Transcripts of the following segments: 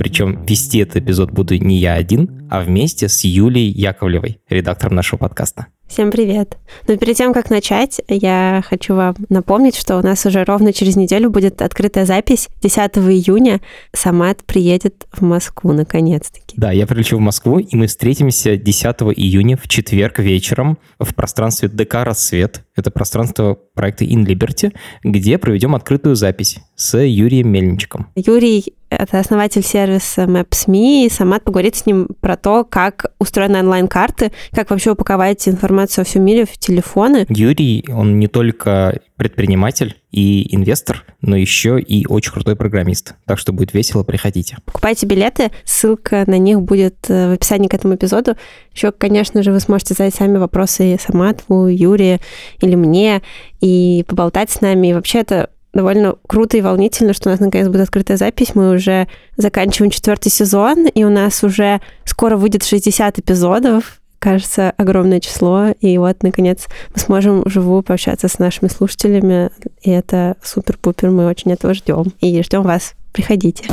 Причем вести этот эпизод буду не я один, а вместе с Юлией Яковлевой, редактором нашего подкаста. Всем привет. Но перед тем, как начать, я хочу вам напомнить, что у нас уже ровно через неделю будет открытая запись. 10 июня Самат приедет в Москву наконец-таки. Да, я прилечу в Москву, и мы встретимся 10 июня в четверг вечером в пространстве ДК «Рассвет». Это пространство проекта In Liberty, где проведем открытую запись с Юрием Мельничиком. Юрий — это основатель сервиса Maps.me, и Самат поговорит с ним про то, как устроены онлайн-карты, как вообще упаковать информацию во всем мире в телефоны. Юрий, он не только предприниматель и инвестор, но еще и очень крутой программист. Так что будет весело, приходите. Покупайте билеты, ссылка на них будет э, в описании к этому эпизоду. Еще, конечно же, вы сможете задать сами вопросы Саматву, Юрию или мне и поболтать с нами. И вообще это довольно круто и волнительно, что у нас наконец будет открытая запись. Мы уже заканчиваем четвертый сезон, и у нас уже скоро выйдет 60 эпизодов. Кажется, огромное число. И вот, наконец, мы сможем вживую пообщаться с нашими слушателями. И это супер-пупер. Мы очень этого ждем. И ждем вас. Приходите.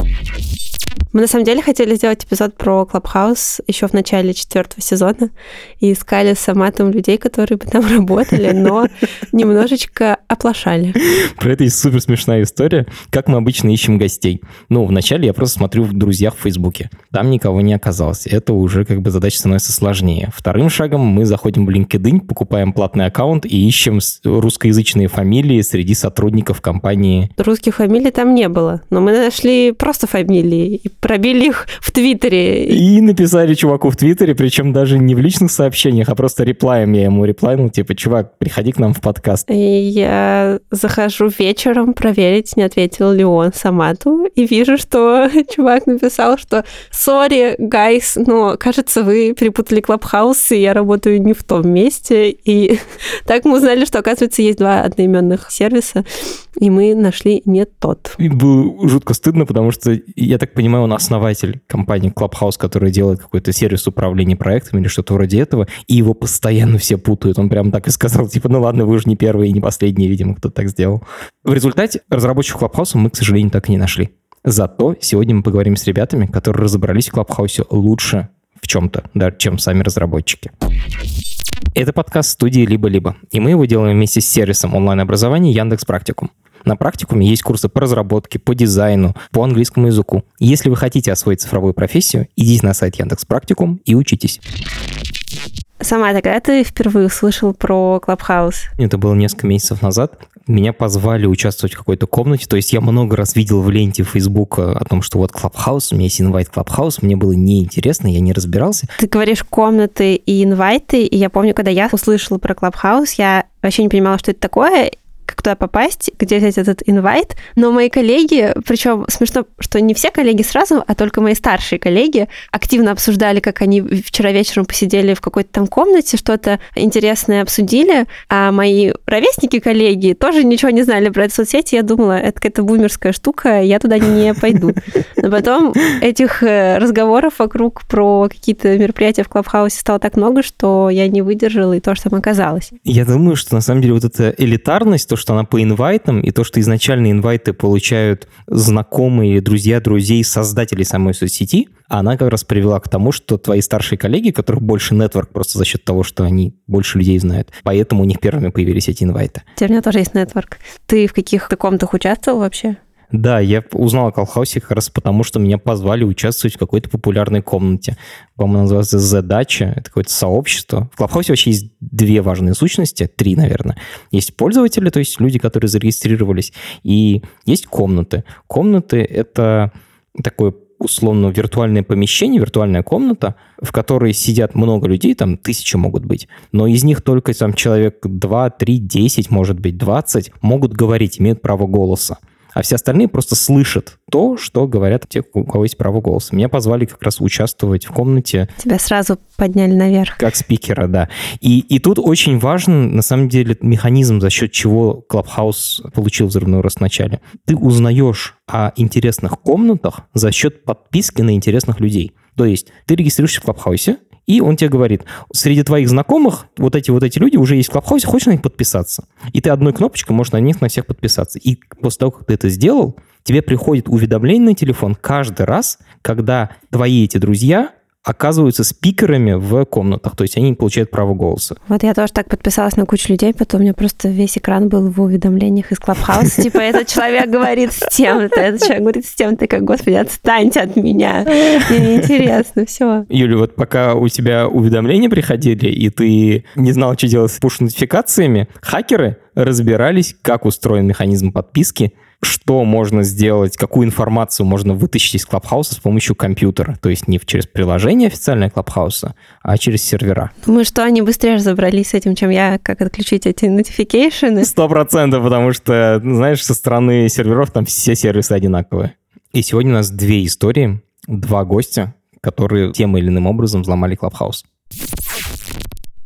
Мы на самом деле хотели сделать эпизод про Клабхаус еще в начале четвертого сезона и искали с Аматом людей, которые бы там работали, но немножечко оплошали. Про это есть супер смешная история, как мы обычно ищем гостей. Ну, вначале я просто смотрю в друзьях в Фейсбуке. Там никого не оказалось. Это уже как бы задача становится сложнее. Вторым шагом мы заходим в LinkedIn, покупаем платный аккаунт и ищем русскоязычные фамилии среди сотрудников компании. Русских фамилий там не было, но мы нашли просто фамилии и пробили их в Твиттере. И написали чуваку в Твиттере, причем даже не в личных сообщениях, а просто реплаем. Я ему реплайнул, типа, чувак, приходи к нам в подкаст. И я захожу вечером проверить, не ответил ли он Самату, и вижу, что чувак написал, что «Sorry, guys, но, кажется, вы перепутали Clubhouse, и я работаю не в том месте». И так мы узнали, что, оказывается, есть два одноименных сервиса, и мы нашли не тот. И было жутко стыдно, потому что, я так понимаю, он основатель компании Clubhouse, которая делает какой-то сервис управления проектами или что-то вроде этого, и его постоянно все путают. Он прям так и сказал, типа, ну ладно, вы же не первый и не последний, видимо, кто так сделал. В результате разработчиков Clubhouse мы, к сожалению, так и не нашли. Зато сегодня мы поговорим с ребятами, которые разобрались в Clubhouse лучше в чем-то, да, чем сами разработчики. Это подкаст студии «Либо-либо», и мы его делаем вместе с сервисом онлайн-образования Яндекс Практикум. На практикуме есть курсы по разработке, по дизайну, по английскому языку. Если вы хотите освоить цифровую профессию, идите на сайт Яндекс Практикум и учитесь. Сама когда ты впервые услышал про Клабхаус? Это было несколько месяцев назад. Меня позвали участвовать в какой-то комнате. То есть я много раз видел в ленте Facebook о том, что вот Clubhouse, у меня есть инвайт Clubhouse. Мне было неинтересно, я не разбирался. Ты говоришь комнаты и инвайты. И я помню, когда я услышала про Clubhouse, я вообще не понимала, что это такое как туда попасть, где взять этот инвайт. Но мои коллеги, причем смешно, что не все коллеги сразу, а только мои старшие коллеги активно обсуждали, как они вчера вечером посидели в какой-то там комнате, что-то интересное обсудили, а мои ровесники коллеги тоже ничего не знали про эту соцсеть. Я думала, это какая-то бумерская штука, я туда не пойду. Но потом этих э, разговоров вокруг про какие-то мероприятия в Клабхаусе стало так много, что я не выдержала и тоже там оказалась. Я думаю, что на самом деле вот эта элитарность, то, что она по инвайтам, и то, что изначально инвайты получают знакомые, друзья, друзей, создатели самой соцсети, она как раз привела к тому, что твои старшие коллеги, которых больше нетворк просто за счет того, что они больше людей знают, поэтому у них первыми появились эти инвайты. У меня тоже есть нетворк. Ты в каких-то комнатах участвовал вообще? Да, я узнал о Колхаусе как раз потому, что меня позвали участвовать в какой-то популярной комнате. По-моему, называется Задача. Это какое-то сообщество. В Клабхаусе вообще есть две важные сущности, три, наверное. Есть пользователи, то есть люди, которые зарегистрировались, и есть комнаты. Комнаты — это такое условно виртуальное помещение, виртуальная комната, в которой сидят много людей, там тысячи могут быть, но из них только там человек 2, 3, 10, может быть, 20 могут говорить, имеют право голоса а все остальные просто слышат то, что говорят те, у кого есть право голоса. Меня позвали как раз участвовать в комнате. Тебя сразу подняли наверх. Как спикера, да. И, и тут очень важен, на самом деле, механизм, за счет чего Clubhouse получил взрывной рост в начале. Ты узнаешь о интересных комнатах за счет подписки на интересных людей. То есть ты регистрируешься в Клабхаусе, и он тебе говорит, среди твоих знакомых вот эти вот эти люди уже есть в Клабхаусе, хочешь на них подписаться? И ты одной кнопочкой можешь на них на всех подписаться. И после того, как ты это сделал, тебе приходит уведомление на телефон каждый раз, когда твои эти друзья оказываются спикерами в комнатах, то есть они получают право голоса. Вот я тоже так подписалась на кучу людей, потом у меня просто весь экран был в уведомлениях из Клабхауса, типа этот человек говорит с тем-то, этот человек говорит с тем-то, как, господи, отстаньте от меня, мне неинтересно, все. Юля, вот пока у тебя уведомления приходили, и ты не знал, что делать с пуш-нотификациями, хакеры разбирались, как устроен механизм подписки, что можно сделать, какую информацию можно вытащить из Клабхауса с помощью компьютера. То есть не через приложение официальное Клабхауса, а через сервера. Думаю, что они быстрее разобрались с этим, чем я, как отключить эти notification. Сто процентов, потому что, знаешь, со стороны серверов там все сервисы одинаковые. И сегодня у нас две истории, два гостя, которые тем или иным образом взломали Clubhouse.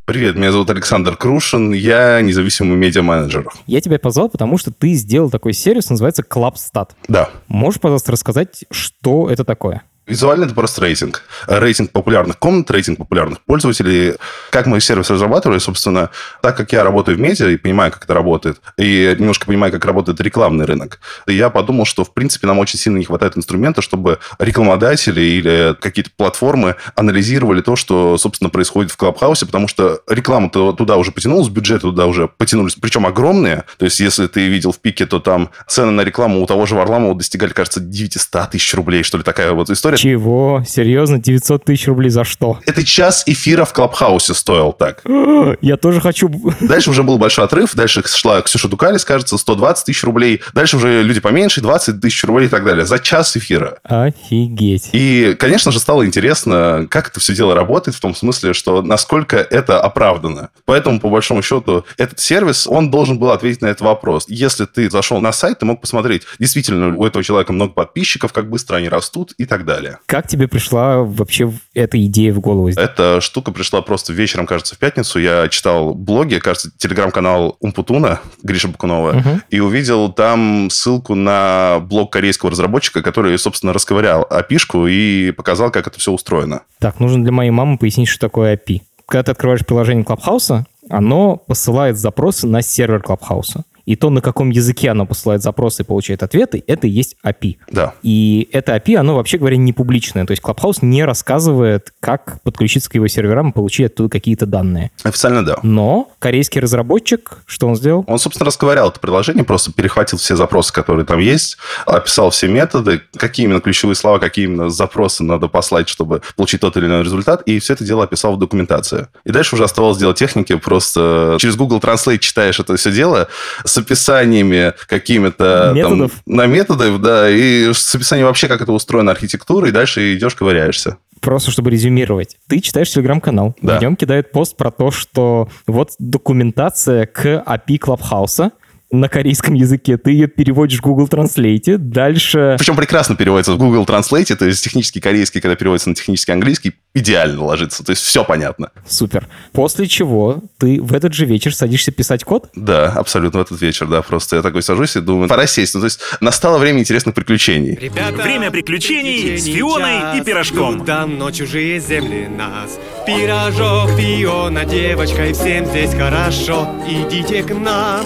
Привет, меня зовут Александр Крушин, я независимый медиа-менеджер. Я тебя позвал, потому что ты сделал такой сервис, называется ClubStat. Да. Можешь, пожалуйста, рассказать, что это такое? Визуально это просто рейтинг. Рейтинг популярных комнат, рейтинг популярных пользователей. Как мы сервис разрабатывали, собственно, так как я работаю в медиа и понимаю, как это работает, и немножко понимаю, как работает рекламный рынок, я подумал, что, в принципе, нам очень сильно не хватает инструмента, чтобы рекламодатели или какие-то платформы анализировали то, что, собственно, происходит в Клабхаусе, потому что реклама туда уже потянулась, бюджеты туда уже потянулись, причем огромные. То есть, если ты видел в пике, то там цены на рекламу у того же Варламова достигали, кажется, 900 тысяч рублей, что ли, такая вот история. Чего? Серьезно? 900 тысяч рублей за что? Это час эфира в Клабхаусе стоил так. Я тоже хочу... Дальше уже был большой отрыв. Дальше шла Ксюша Дукалис, кажется, 120 тысяч рублей. Дальше уже люди поменьше, 20 тысяч рублей и так далее. За час эфира. Офигеть. И, конечно же, стало интересно, как это все дело работает, в том смысле, что насколько это оправдано. Поэтому, по большому счету, этот сервис, он должен был ответить на этот вопрос. Если ты зашел на сайт, ты мог посмотреть, действительно, у этого человека много подписчиков, как быстро они растут и так далее. Как тебе пришла вообще эта идея в голову? Эта штука пришла просто вечером, кажется, в пятницу. Я читал блоги, кажется, телеграм-канал Умпутуна Гриша Бакунова, угу. и увидел там ссылку на блог корейского разработчика, который, собственно, расковырял API и показал, как это все устроено. Так, нужно для моей мамы пояснить, что такое API. Когда ты открываешь приложение Клабхауса, оно посылает запросы на сервер Клабхауса и то, на каком языке оно посылает запросы и получает ответы, это и есть API. Да. И это API, оно, вообще говоря, не публичное. То есть Clubhouse не рассказывает, как подключиться к его серверам и получить оттуда какие-то данные. Официально да. Но корейский разработчик, что он сделал? Он, собственно, расковырял это приложение, просто перехватил все запросы, которые там есть, описал все методы, какие именно ключевые слова, какие именно запросы надо послать, чтобы получить тот или иной результат, и все это дело описал в документации. И дальше уже оставалось дело техники, просто через Google Translate читаешь это все дело, с описаниями какими-то методов. Там, на методов, да, и с описанием вообще, как это устроено архитектура, и дальше идешь, ковыряешься. Просто чтобы резюмировать. Ты читаешь телеграм-канал, да. в нем кидают пост про то, что вот документация к API Клабхауса, на корейском языке, ты ее переводишь в Google Translate, дальше... Причем прекрасно переводится в Google Translate, то есть технический корейский, когда переводится на технический английский, идеально ложится, то есть все понятно. Супер. После чего ты в этот же вечер садишься писать код? Да, абсолютно в этот вечер, да, просто я такой сажусь и думаю, пора сесть. Ну, то есть настало время интересных приключений. Ребята, время приключений с Фионой и Пирожком. Давно чужие земли нас. Пирожок, Фиона, девочка, и всем здесь хорошо. Идите к нам.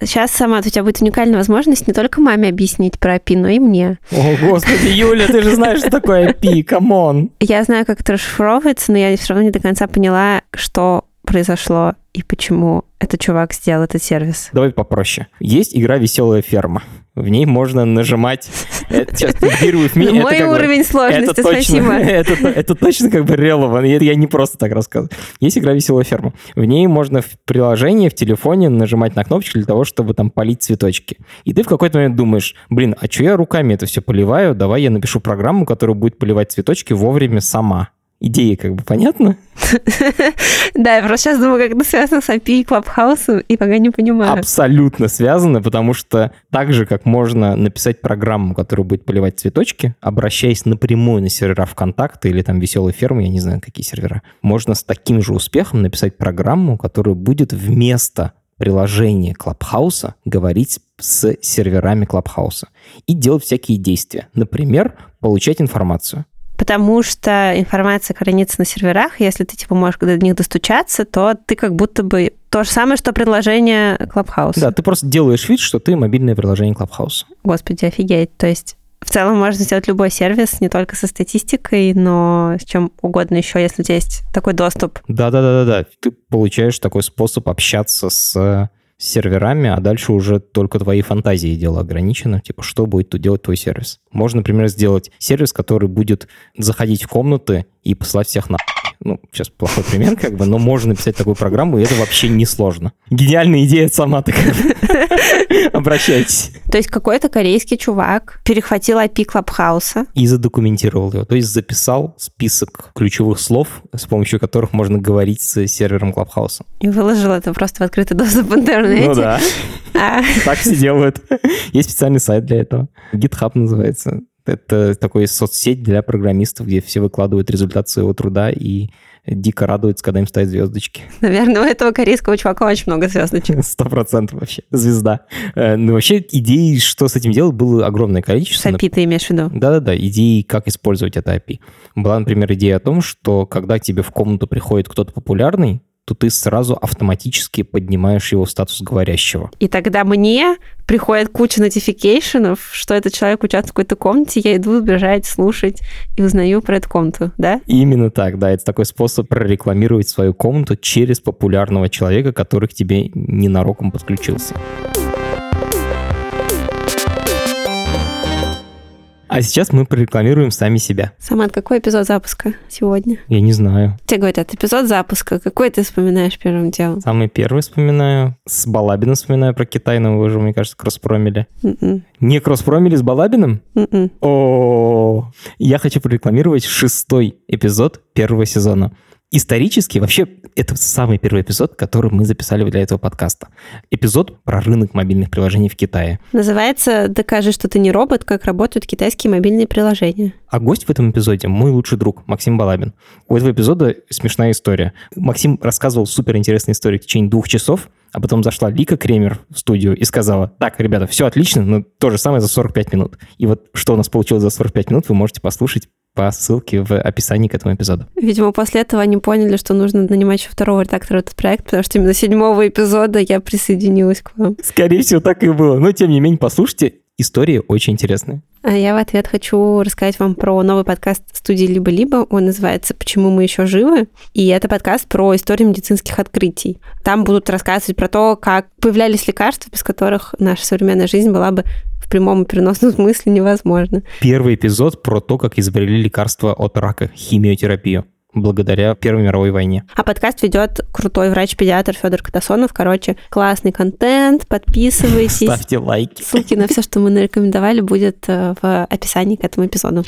Сейчас, сама у тебя будет уникальная возможность не только маме объяснить про API, но и мне. О, господи, Юля, ты же знаешь, что такое API, come on. Я знаю, как это расшифровывается, но я все равно не до конца поняла, что произошло и почему этот чувак сделал этот сервис. Давай попроще. Есть игра «Веселая ферма». В ней можно нажимать... Сейчас, Мой уровень сложности, спасибо. Это точно как бы релевантно. Я не просто так рассказываю. Есть игра «Веселая ферма». В ней можно в приложении, в телефоне нажимать на кнопочку для того, чтобы там полить цветочки. И ты в какой-то момент думаешь, блин, а что я руками это все поливаю? Давай я напишу программу, которая будет поливать цветочки вовремя сама Идея как бы понятна? Да, я просто сейчас думаю, как это связано с API и Clubhouse, и пока не понимаю. Абсолютно связано, потому что так же, как можно написать программу, которая будет поливать цветочки, обращаясь напрямую на сервера ВКонтакте или там веселой фермы, я не знаю, какие сервера, можно с таким же успехом написать программу, которая будет вместо приложения Клабхауса говорить с серверами Клабхауса и делать всякие действия. Например, получать информацию. Потому что информация хранится на серверах, если ты типа можешь до них достучаться, то ты как будто бы то же самое, что предложение Клабхауса. Да, ты просто делаешь вид, что ты мобильное приложение Клабхауса. Господи, офигеть. То есть в целом можно сделать любой сервис, не только со статистикой, но с чем угодно еще, если у тебя есть такой доступ. Да-да-да-да. Ты получаешь такой способ общаться с серверами, а дальше уже только твои фантазии дело ограничено. Типа, что будет тут делать твой сервис? Можно, например, сделать сервис, который будет заходить в комнаты и послать всех на ну, сейчас плохой пример, как бы, но можно написать такую программу, и это вообще не сложно. Гениальная идея сама такая. Обращайтесь. То есть какой-то корейский чувак перехватил IP Клабхауса. И задокументировал его. То есть записал список ключевых слов, с помощью которых можно говорить с сервером Клабхауса. И выложил это просто в открытый доступ в интернете. Ну да. А. Так все делают. Есть специальный сайт для этого. GitHub называется. Это такой соцсеть для программистов, где все выкладывают результат своего труда и дико радуются, когда им ставят звездочки. Наверное, у этого корейского чувака очень много звездочек. Сто процентов вообще. Звезда. Э, ну, вообще, идей, что с этим делать, было огромное количество. С API ты имеешь в виду? Да-да-да, идеи, как использовать это API. Была, например, идея о том, что когда к тебе в комнату приходит кто-то популярный, то ты сразу автоматически поднимаешь его статус говорящего. И тогда мне приходит куча нотификейшенов, что этот человек участвует в какой-то комнате, я иду бежать, слушать и узнаю про эту комнату, да? Именно так, да. Это такой способ прорекламировать свою комнату через популярного человека, который к тебе ненароком подключился. А сейчас мы прорекламируем сами себя. Самат, какой эпизод запуска сегодня? Я не знаю. Тебе говорят, эпизод запуска. Какой ты вспоминаешь первым делом? Самый первый вспоминаю. С Балабином вспоминаю про Китай, но вы уже, мне кажется, кросспромили. Mm-mm. Не кросспромили с Балабиным? Mm-mm. О, я хочу прорекламировать шестой эпизод первого сезона. Исторически, вообще, это самый первый эпизод, который мы записали для этого подкаста. Эпизод про рынок мобильных приложений в Китае. Называется «Докажи, что ты не робот. Как работают китайские мобильные приложения». А гость в этом эпизоде мой лучший друг Максим Балабин. У этого эпизода смешная история. Максим рассказывал суперинтересную историю в течение двух часов, а потом зашла Лика Кремер в студию и сказала, так, ребята, все отлично, но то же самое за 45 минут. И вот что у нас получилось за 45 минут, вы можете послушать по ссылке в описании к этому эпизоду. Видимо, после этого они поняли, что нужно нанимать еще второго редактора этот проект, потому что именно седьмого эпизода я присоединилась к вам. Скорее всего, так и было. Но, тем не менее, послушайте. Истории очень интересные. А я в ответ хочу рассказать вам про новый подкаст студии «Либо-либо». Он называется «Почему мы еще живы?». И это подкаст про историю медицинских открытий. Там будут рассказывать про то, как появлялись лекарства, без которых наша современная жизнь была бы в прямом и переносном смысле невозможно. Первый эпизод про то, как изобрели лекарства от рака, химиотерапию благодаря Первой мировой войне. А подкаст ведет крутой врач-педиатр Федор Катасонов. Короче, классный контент, подписывайтесь. Ставьте лайки. Ссылки на все, что мы нарекомендовали, будет э, в описании к этому эпизоду.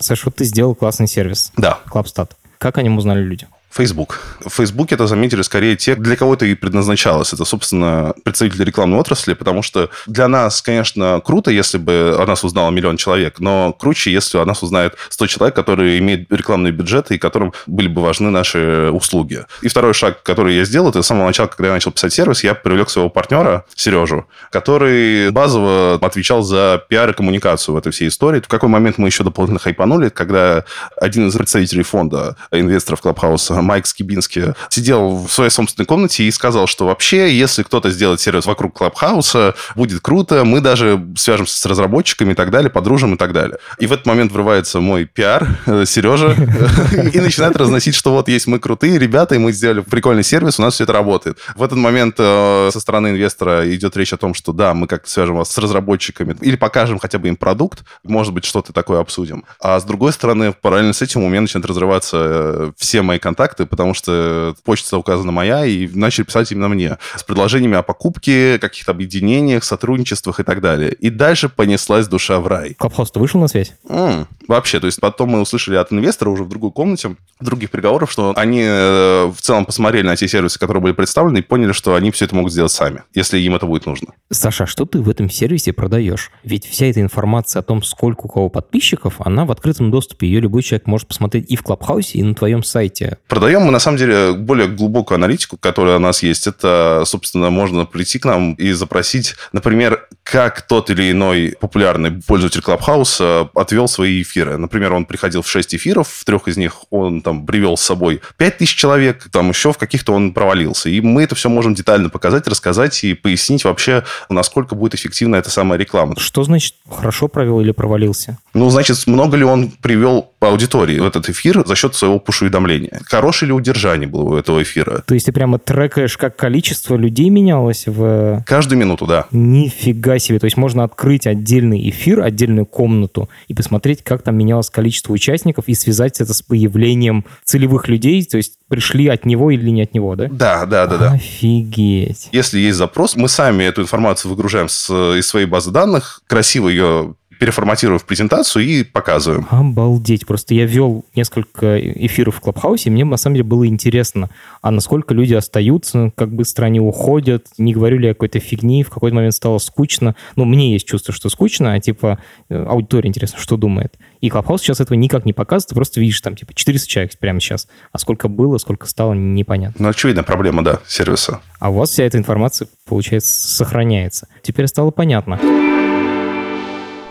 Саша, вот ты сделал классный сервис. Да. Клабстат. Как о нем узнали люди? Facebook. В Facebook это заметили скорее те, для кого это и предназначалось. Это, собственно, представители рекламной отрасли, потому что для нас, конечно, круто, если бы о нас узнало миллион человек, но круче, если о нас узнает 100 человек, которые имеют рекламные бюджеты и которым были бы важны наши услуги. И второй шаг, который я сделал, это с самого начала, когда я начал писать сервис, я привлек своего партнера, Сережу, который базово отвечал за пиар и коммуникацию в этой всей истории. В какой момент мы еще дополнительно хайпанули, когда один из представителей фонда инвесторов Клабхауса Майк Скибинский сидел в своей собственной комнате и сказал, что вообще, если кто-то сделает сервис вокруг Клабхауса, будет круто, мы даже свяжемся с разработчиками и так далее, подружим и так далее. И в этот момент врывается мой пиар, э, Сережа, и начинает разносить, что вот есть мы крутые ребята, и мы сделали прикольный сервис, у нас все это работает. В этот момент э, со стороны инвестора идет речь о том, что да, мы как-то свяжем вас с разработчиками или покажем хотя бы им продукт, может быть, что-то такое обсудим. А с другой стороны, параллельно с этим у меня начинают разрываться э, все мои контакты, контакты, потому что почта указана моя, и начали писать именно мне с предложениями о покупке, каких-то объединениях, сотрудничествах и так далее. И дальше понеслась душа в рай. Clubhouse, ты вышел на связь? М, вообще, то есть потом мы услышали от инвестора уже в другой комнате, других переговоров, что они э, в целом посмотрели на те сервисы, которые были представлены, и поняли, что они все это могут сделать сами, если им это будет нужно. Саша, а что ты в этом сервисе продаешь? Ведь вся эта информация о том, сколько у кого подписчиков, она в открытом доступе. Ее любой человек может посмотреть и в Клабхаусе, и на твоем сайте. Продаем мы, на самом деле, более глубокую аналитику, которая у нас есть. Это, собственно, можно прийти к нам и запросить, например, как тот или иной популярный пользователь Клабхауса отвел свои эфиры. Например, он приходил в 6 эфиров, в трех из них он там привел с собой 5000 человек, там еще в каких-то он провалился. И мы это все можем детально показать, рассказать и пояснить вообще, насколько будет эффективна эта самая реклама. Что значит хорошо провел или провалился? Ну, значит, много ли он привел аудитории в этот эфир за счет своего пуш-уведомления? Хорошее ли удержание было у этого эфира? То есть ты прямо трекаешь, как количество людей менялось в... Каждую минуту, да. Нифига себе. То есть можно открыть отдельный эфир, отдельную комнату и посмотреть, как там менялось количество участников и связать это с появлением целевых людей, то есть пришли от него или не от него, да? Да, да, да, да. Офигеть. Если есть запрос, мы сами эту информацию выгружаем с, из своей базы данных, красиво ее переформатируем в презентацию и показываем. Обалдеть. Просто я вел несколько эфиров в Клабхаусе, и мне на самом деле было интересно, а насколько люди остаются, как быстро они уходят, не говорю ли я какой-то фигни, в какой-то момент стало скучно. Ну, мне есть чувство, что скучно, а типа э, аудитория интересно, что думает. И Клабхаус сейчас этого никак не показывает, ты просто видишь там типа 400 человек прямо сейчас, а сколько было, сколько стало, непонятно. Ну, очевидно, проблема, да, сервиса. А у вас вся эта информация, получается, сохраняется. Теперь стало понятно.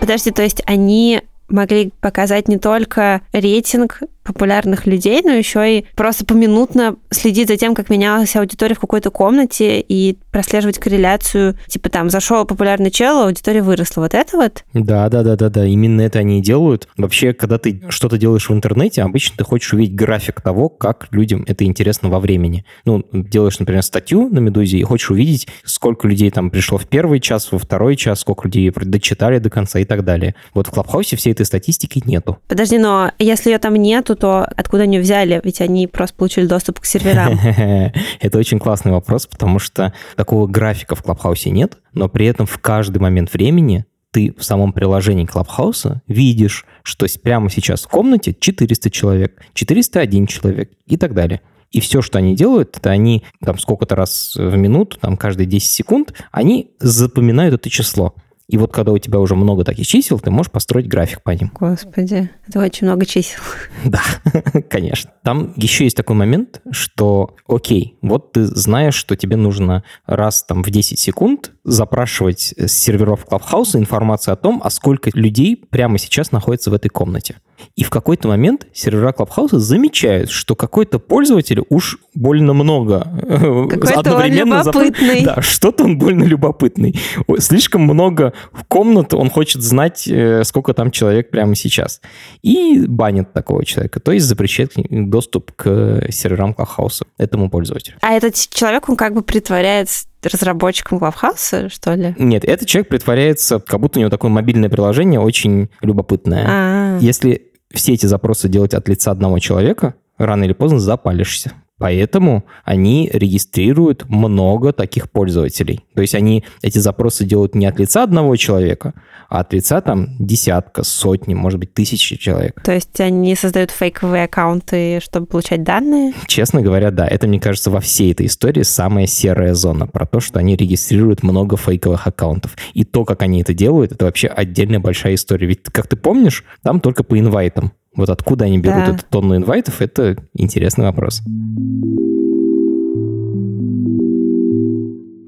Подожди, то есть они могли показать не только рейтинг популярных людей, но еще и просто поминутно следить за тем, как менялась аудитория в какой-то комнате и прослеживать корреляцию. Типа там зашел популярный чел, а аудитория выросла. Вот это вот? Да, да, да, да, да. Именно это они и делают. Вообще, когда ты что-то делаешь в интернете, обычно ты хочешь увидеть график того, как людям это интересно во времени. Ну, делаешь, например, статью на Медузе и хочешь увидеть, сколько людей там пришло в первый час, во второй час, сколько людей дочитали до конца и так далее. Вот в Клабхаусе всей этой статистики нету. Подожди, но если ее там нету, то откуда они взяли? Ведь они просто получили доступ к серверам. Это очень классный вопрос, потому что такого графика в Клабхаусе нет, но при этом в каждый момент времени ты в самом приложении Клабхауса видишь, что прямо сейчас в комнате 400 человек, 401 человек и так далее. И все, что они делают, это они там сколько-то раз в минуту, там каждые 10 секунд, они запоминают это число. И вот когда у тебя уже много таких чисел, ты можешь построить график по ним. Господи, это очень много чисел. Да, конечно. Там еще есть такой момент, что, окей, вот ты знаешь, что тебе нужно раз там в 10 секунд запрашивать с серверов Clubhouse информацию о том, а сколько людей прямо сейчас находится в этой комнате. И в какой-то момент сервера Clubhouse замечают, что какой-то пользователь уж больно много э, какой-то одновременно... Он любопытный. Зап... Да, что-то он больно любопытный. Слишком много в комнату, он хочет знать, э, сколько там человек прямо сейчас. И банит такого человека, то есть запрещает доступ к серверам Clubhouse этому пользователю. А этот человек, он как бы притворяется разработчиком Clubhouse, что ли? Нет, этот человек притворяется, как будто у него такое мобильное приложение очень любопытное. А-а-а. Если все эти запросы делать от лица одного человека, рано или поздно запалишься. Поэтому они регистрируют много таких пользователей. То есть они эти запросы делают не от лица одного человека, а от лица там десятка, сотни, может быть, тысячи человек. То есть они создают фейковые аккаунты, чтобы получать данные? Честно говоря, да. Это, мне кажется, во всей этой истории самая серая зона про то, что они регистрируют много фейковых аккаунтов. И то, как они это делают, это вообще отдельная большая история. Ведь, как ты помнишь, там только по инвайтам. Вот откуда они берут Да. эту тонну инвайтов, это интересный вопрос.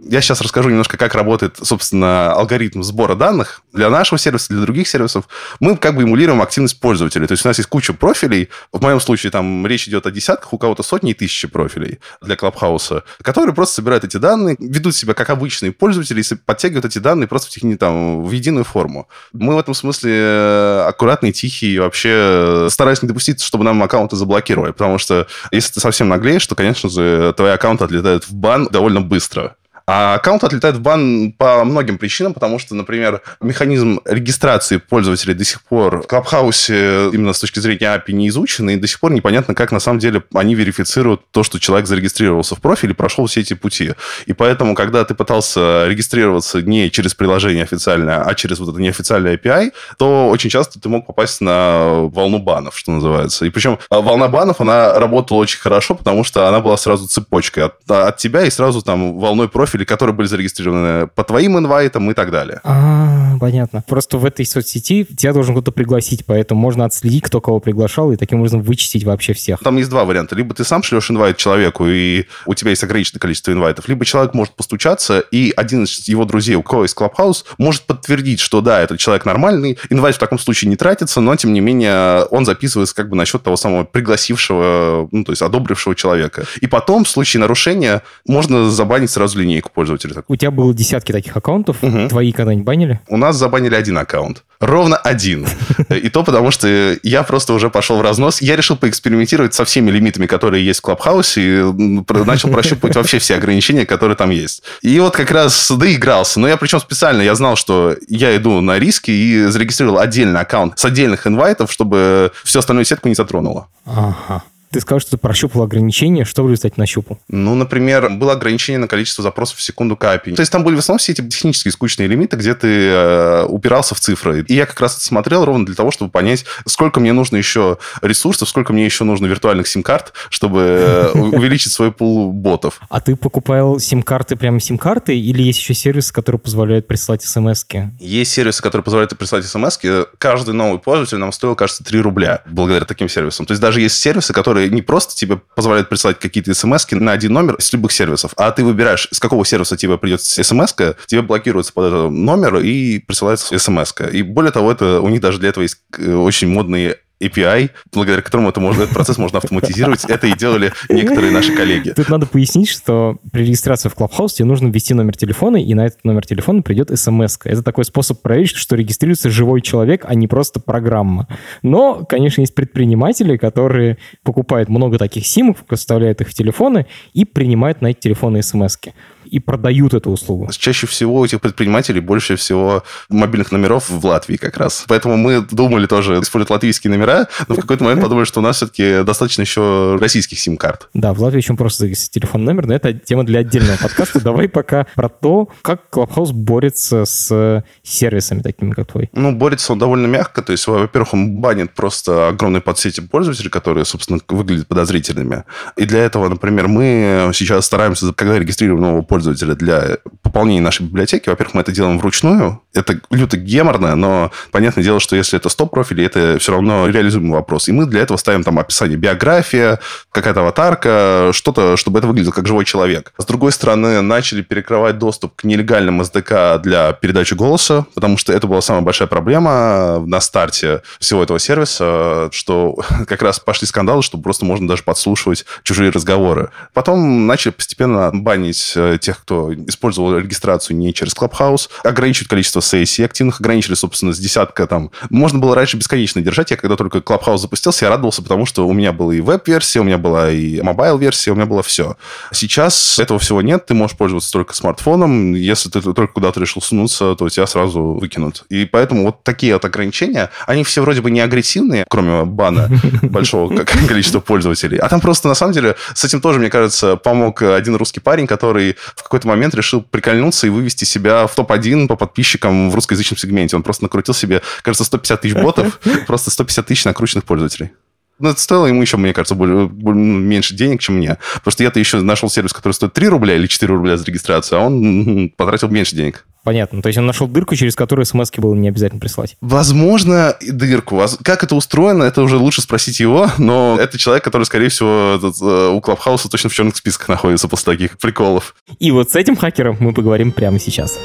Я сейчас расскажу немножко, как работает, собственно, алгоритм сбора данных для нашего сервиса, для других сервисов. Мы как бы эмулируем активность пользователей. То есть у нас есть куча профилей. В моем случае там речь идет о десятках, у кого-то сотни и тысячи профилей для Клабхауса, которые просто собирают эти данные, ведут себя как обычные пользователи подтягивают эти данные просто в, техни- там, в единую форму. Мы в этом смысле э, аккуратные, тихие, и вообще стараюсь не допустить, чтобы нам аккаунты заблокировали. Потому что если ты совсем наглеешь, то, конечно же, твои аккаунты отлетают в бан довольно быстро. А аккаунт отлетает в бан по многим причинам, потому что, например, механизм регистрации пользователей до сих пор в Клабхаусе именно с точки зрения API не изучен, и до сих пор непонятно, как на самом деле они верифицируют то, что человек зарегистрировался в профиле, прошел все эти пути. И поэтому, когда ты пытался регистрироваться не через приложение официальное, а через вот это неофициальное API, то очень часто ты мог попасть на волну банов, что называется. И причем а, волна банов, она работала очень хорошо, потому что она была сразу цепочкой от, от тебя и сразу там волной профилей, которые были зарегистрированы по твоим инвайтам и так далее. А, понятно. Просто в этой соцсети тебя должен кто-то пригласить, поэтому можно отследить, кто кого приглашал, и таким образом вычистить вообще всех. Там есть два варианта. Либо ты сам шлешь инвайт человеку, и у тебя есть ограниченное количество инвайтов, либо человек может постучаться, и один из его друзей, у кого есть Clubhouse, может подтвердить, что да, этот человек нормальный, инвайт в таком случае не тратится, но, тем не менее, он записывается как бы на счет того самого пригласившего, ну, то есть одобрившего человека. И потом, в случае нарушения, можно забанить сразу линейку пользователя. У тебя было десятки таких аккаунтов. Угу. Твои когда-нибудь банили? У нас забанили один аккаунт. Ровно один. И то потому, что я просто уже пошел в разнос. Я решил поэкспериментировать со всеми лимитами, которые есть в Клабхаусе, и начал прощупывать вообще все ограничения, которые там есть. И вот как раз доигрался. Но я причем специально, я знал, что я иду на риски и зарегистрировал отдельный аккаунт с отдельных инвайтов, чтобы всю остальную сетку не затронуло. Ага. Ты сказал, что ты прощупал ограничения. Что в результате нащупал? Ну, например, было ограничение на количество запросов в секунду к API. То есть там были в основном все эти технические скучные лимиты, где ты э, упирался в цифры. И я как раз это смотрел ровно для того, чтобы понять, сколько мне нужно еще ресурсов, сколько мне еще нужно виртуальных сим-карт, чтобы э, увеличить свой пул ботов. А ты покупал сим-карты прямо сим-карты или есть еще сервисы, которые позволяют присылать смс -ки? Есть сервисы, которые позволяют присылать смс -ки. Каждый новый пользователь нам стоил, кажется, 3 рубля благодаря таким сервисам. То есть даже есть сервисы, которые которые не просто тебе позволяют присылать какие-то смс на один номер с любых сервисов, а ты выбираешь, с какого сервиса тебе придет смс тебе блокируется под этот номер и присылается смс -ка. И более того, это у них даже для этого есть э, очень модные API, благодаря которому это можно, этот процесс можно автоматизировать. Это и делали некоторые наши коллеги. Тут надо пояснить, что при регистрации в Clubhouse тебе нужно ввести номер телефона, и на этот номер телефона придет смс -ка. Это такой способ проверить, что регистрируется живой человек, а не просто программа. Но, конечно, есть предприниматели, которые покупают много таких симок, вставляют их в телефоны и принимают на эти телефоны смс -ки и продают эту услугу. Чаще всего у этих предпринимателей больше всего мобильных номеров в Латвии как раз. Поэтому мы думали тоже использовать латвийские номера, но в какой-то момент подумали, что у нас все-таки достаточно еще российских сим-карт. Да, в Латвии еще просто телефон номер, но это тема для отдельного подкаста. Давай пока про то, как Clubhouse борется с сервисами такими, как твой. Ну, борется он довольно мягко. То есть, во-первых, он банит просто огромные подсети пользователей, которые, собственно, выглядят подозрительными. И для этого, например, мы сейчас стараемся, когда регистрируем нового пользователя, пользователя для пополнения нашей библиотеки. Во-первых, мы это делаем вручную. Это люто геморно, но понятное дело, что если это 100 профилей, это все равно реализуемый вопрос. И мы для этого ставим там описание биография, какая-то аватарка, что-то, чтобы это выглядело как живой человек. С другой стороны, начали перекрывать доступ к нелегальным SDK для передачи голоса, потому что это была самая большая проблема на старте всего этого сервиса, что как раз пошли скандалы, что просто можно даже подслушивать чужие разговоры. Потом начали постепенно банить э, тех, кто использовал регистрацию не через Clubhouse, ограничивать количество сессий активных, ограничили, собственно, с десятка там. Можно было раньше бесконечно держать. Я когда только Clubhouse запустился, я радовался, потому что у меня была и веб-версия, у меня была и мобайл-версия, у меня было все. Сейчас этого всего нет, ты можешь пользоваться только смартфоном. Если ты только куда-то решил сунуться, то тебя сразу выкинут. И поэтому вот такие вот ограничения, они все вроде бы не агрессивные, кроме бана большого количества пользователей. А там просто, на самом деле, с этим тоже, мне кажется, помог один русский парень, который в какой-то момент решил прикольнуться и вывести себя в топ-1 по подписчикам в русскоязычном сегменте. Он просто накрутил себе, кажется, 150 тысяч ботов, просто 150 тысяч накрученных пользователей. Ну, это стоило ему еще, мне кажется, более, более, ну, меньше денег, чем мне. Потому что я-то еще нашел сервис, который стоит 3 рубля или 4 рубля за регистрацию, а он потратил меньше денег. Понятно. То есть он нашел дырку, через которую смс было не обязательно прислать. Возможно, дырку. Как это устроено, это уже лучше спросить его, но это человек, который, скорее всего, этот, э, у Клабхауса точно в черных списках находится после таких приколов. И вот с этим хакером мы поговорим прямо сейчас.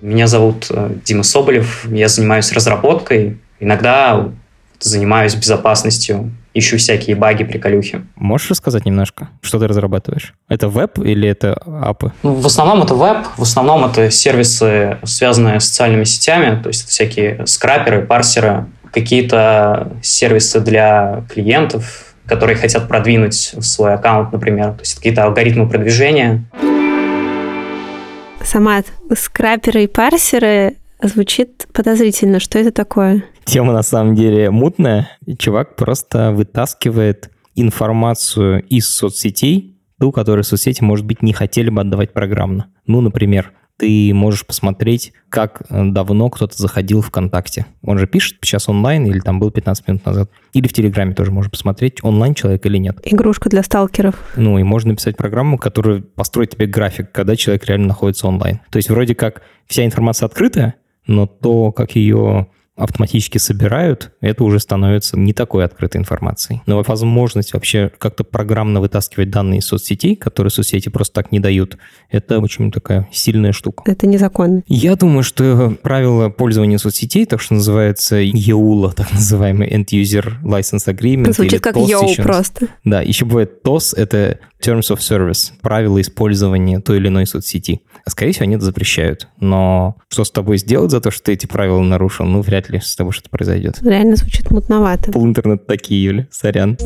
Меня зовут э, Дима Соболев, я занимаюсь разработкой, иногда занимаюсь безопасностью, ищу всякие баги, приколюхи. Можешь рассказать немножко, что ты разрабатываешь? Это веб или это апы? Ну, в основном это веб, в основном это сервисы, связанные с социальными сетями, то есть всякие скраперы, парсеры, какие-то сервисы для клиентов, которые хотят продвинуть в свой аккаунт, например. То есть какие-то алгоритмы продвижения. Самат, скраперы и парсеры звучит подозрительно. Что это такое? Тема на самом деле мутная. Чувак просто вытаскивает информацию из соцсетей, ту, которую соцсети, может быть, не хотели бы отдавать программно. Ну, например, ты можешь посмотреть, как э, давно кто-то заходил в ВКонтакте. Он же пишет сейчас онлайн или там был 15 минут назад. Или в Телеграме тоже можно посмотреть, онлайн человек или нет. Игрушка для сталкеров. Ну и можно написать программу, которая построит тебе график, когда человек реально находится онлайн. То есть вроде как вся информация открытая, но то, как ее автоматически собирают, это уже становится не такой открытой информацией. Но возможность вообще как-то программно вытаскивать данные из соцсетей, которые соцсети просто так не дают, это очень такая сильная штука. Это незаконно. Я думаю, что правила пользования соцсетей, так что называется EULA, так называемый End User License Agreement. Звучит как YOU просто. Да, еще бывает TOS, это Terms of Service, правила использования той или иной соцсети. Скорее всего, они это запрещают. Но что с тобой сделать за то, что ты эти правила нарушил, ну, вряд ли с тобой что-то произойдет. Реально звучит мутновато. Пол интернета такие, Юля, сорян.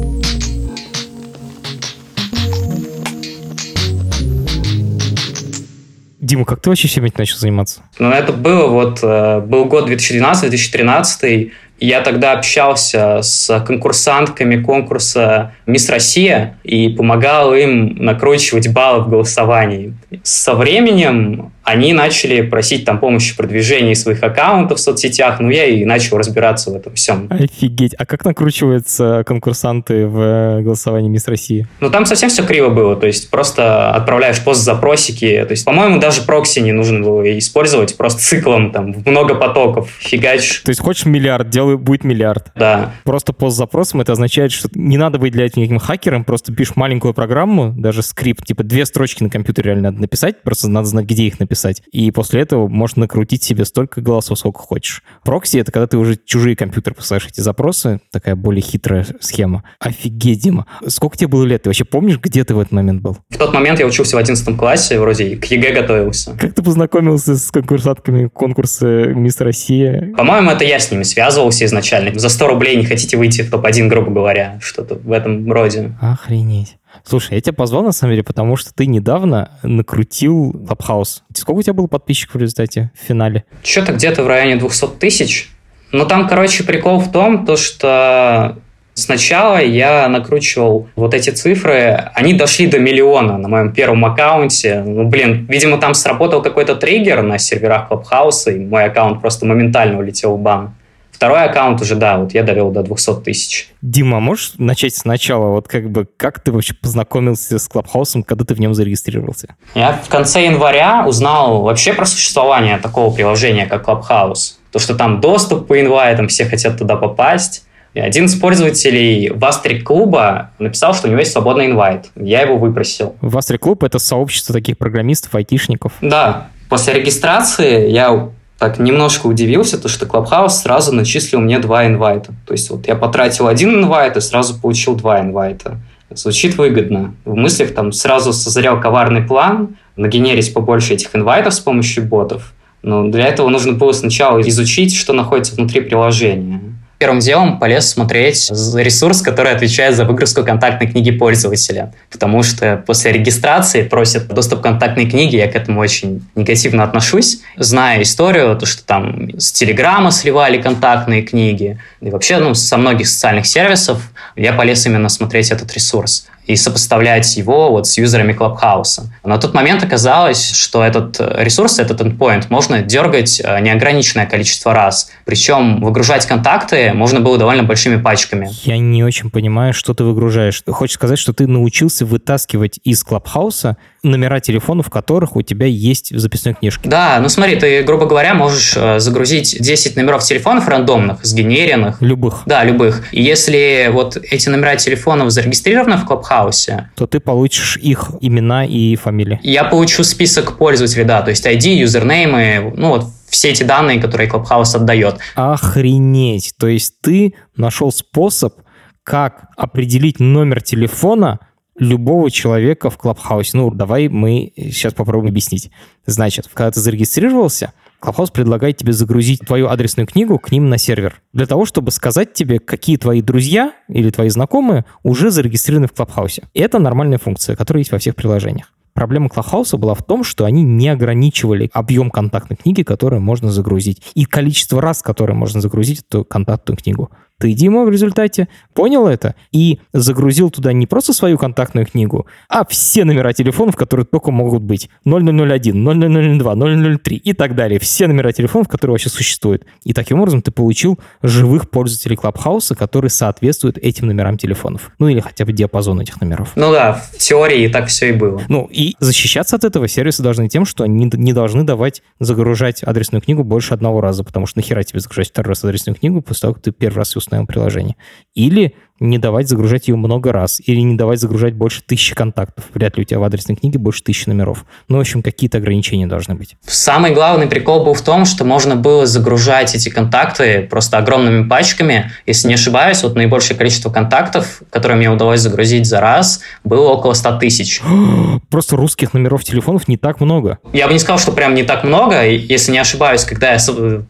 Дима, как ты вообще всем этим начал заниматься? Ну, это было вот, э, был год 2012-2013, я тогда общался с конкурсантками конкурса «Мисс Россия» и помогал им накручивать баллы в голосовании. Со временем они начали просить там помощи в продвижении своих аккаунтов в соцсетях, ну я и начал разбираться в этом всем. Офигеть. А как накручиваются конкурсанты в голосовании «Мисс России»? Ну там совсем все криво было, то есть просто отправляешь пост-запросики, то есть, по-моему, даже прокси не нужно было использовать, просто циклом там много потоков фигачишь. То есть хочешь миллиард, делай, будет миллиард. Да. Просто пост-запросом это означает, что не надо быть для этого никаким хакером, просто пишешь маленькую программу, даже скрипт, типа две строчки на компьютере реально надо написать, просто надо знать, где их написать написать. И после этого можно накрутить себе столько голосов, сколько хочешь. Прокси — это когда ты уже чужие компьютеры посылаешь эти запросы. Такая более хитрая схема. Офигеть, Дима. Сколько тебе было лет? Ты вообще помнишь, где ты в этот момент был? В тот момент я учился в 11 классе, вроде к ЕГЭ готовился. Как ты познакомился с конкурсантками конкурса «Мисс Россия»? По-моему, это я с ними связывался изначально. За 100 рублей не хотите выйти в топ-1, грубо говоря. Что-то в этом роде. Охренеть. Слушай, я тебя позвал, на самом деле, потому что ты недавно накрутил Clubhouse. Сколько у тебя было подписчиков в результате в финале? Что-то где-то в районе 200 тысяч. Но там, короче, прикол в том, то, что Сначала я накручивал вот эти цифры, они дошли до миллиона на моем первом аккаунте. Ну, блин, видимо, там сработал какой-то триггер на серверах Clubhouse, и мой аккаунт просто моментально улетел в бан. Второй аккаунт уже, да, вот я довел до 200 тысяч. Дима, можешь начать сначала? Вот как бы, как ты вообще познакомился с Клабхаусом, когда ты в нем зарегистрировался? Я в конце января узнал вообще про существование такого приложения, как Clubhouse. То, что там доступ по инвайтам, все хотят туда попасть. И один из пользователей Вастрик клуба написал, что у него есть свободный инвайт. Я его выпросил. Вастрик клуб — это сообщество таких программистов, айтишников? Да. После регистрации я так немножко удивился, то что Clubhouse сразу начислил мне два инвайта. То есть вот я потратил один инвайт и сразу получил два инвайта. Звучит выгодно. В мыслях там сразу созрел коварный план, нагенерить побольше этих инвайтов с помощью ботов. Но для этого нужно было сначала изучить, что находится внутри приложения первым делом полез смотреть ресурс, который отвечает за выгрузку контактной книги пользователя. Потому что после регистрации просят доступ к контактной книге, я к этому очень негативно отношусь. Зная историю, то, что там с Телеграма сливали контактные книги, и вообще ну, со многих социальных сервисов, я полез именно смотреть этот ресурс и сопоставлять его вот с юзерами Clubhouse. На тот момент оказалось, что этот э, ресурс, этот endpoint можно дергать э, неограниченное количество раз. Причем выгружать контакты можно было довольно большими пачками. Я не очень понимаю, что ты выгружаешь. Хочешь сказать, что ты научился вытаскивать из Clubhouse номера телефонов, в которых у тебя есть в записной книжке? Да, ну смотри, ты, грубо говоря, можешь э, загрузить 10 номеров телефонов рандомных, сгенеренных. Любых? Да, любых. И если вот эти номера телефонов зарегистрированы в Clubhouse, Clubhouse. То ты получишь их имена и фамилии. Я получу список пользователей, да, то есть ID, юзернеймы, ну вот все эти данные, которые Clubhouse отдает. Охренеть! То есть ты нашел способ, как определить номер телефона любого человека в Clubhouse. Ну, давай мы сейчас попробуем объяснить. Значит, когда ты зарегистрировался, Clubhouse предлагает тебе загрузить твою адресную книгу к ним на сервер. Для того, чтобы сказать тебе, какие твои друзья или твои знакомые уже зарегистрированы в Clubhouse. Это нормальная функция, которая есть во всех приложениях. Проблема Клахауса была в том, что они не ограничивали объем контактной книги, которую можно загрузить, и количество раз, которое можно загрузить эту контактную книгу. Ты, Дима, в результате понял это и загрузил туда не просто свою контактную книгу, а все номера телефонов, которые только могут быть. 0001, 0002, 003 и так далее. Все номера телефонов, которые вообще существуют. И таким образом ты получил живых пользователей Клабхауса, которые соответствуют этим номерам телефонов. Ну или хотя бы диапазон этих номеров. Ну да, в теории так все и было. Ну и защищаться от этого сервисы должны тем, что они не должны давать загружать адресную книгу больше одного раза, потому что нахера тебе загружать второй раз адресную книгу после того, как ты первый раз ее установил приложение. Или не давать загружать ее много раз, или не давать загружать больше тысячи контактов. Вряд ли у тебя в адресной книге больше тысячи номеров. Ну, в общем, какие-то ограничения должны быть. Самый главный прикол был в том, что можно было загружать эти контакты просто огромными пачками. Если не ошибаюсь, вот наибольшее количество контактов, которые мне удалось загрузить за раз, было около 100 тысяч. Просто русских номеров телефонов не так много. Я бы не сказал, что прям не так много. Если не ошибаюсь, когда я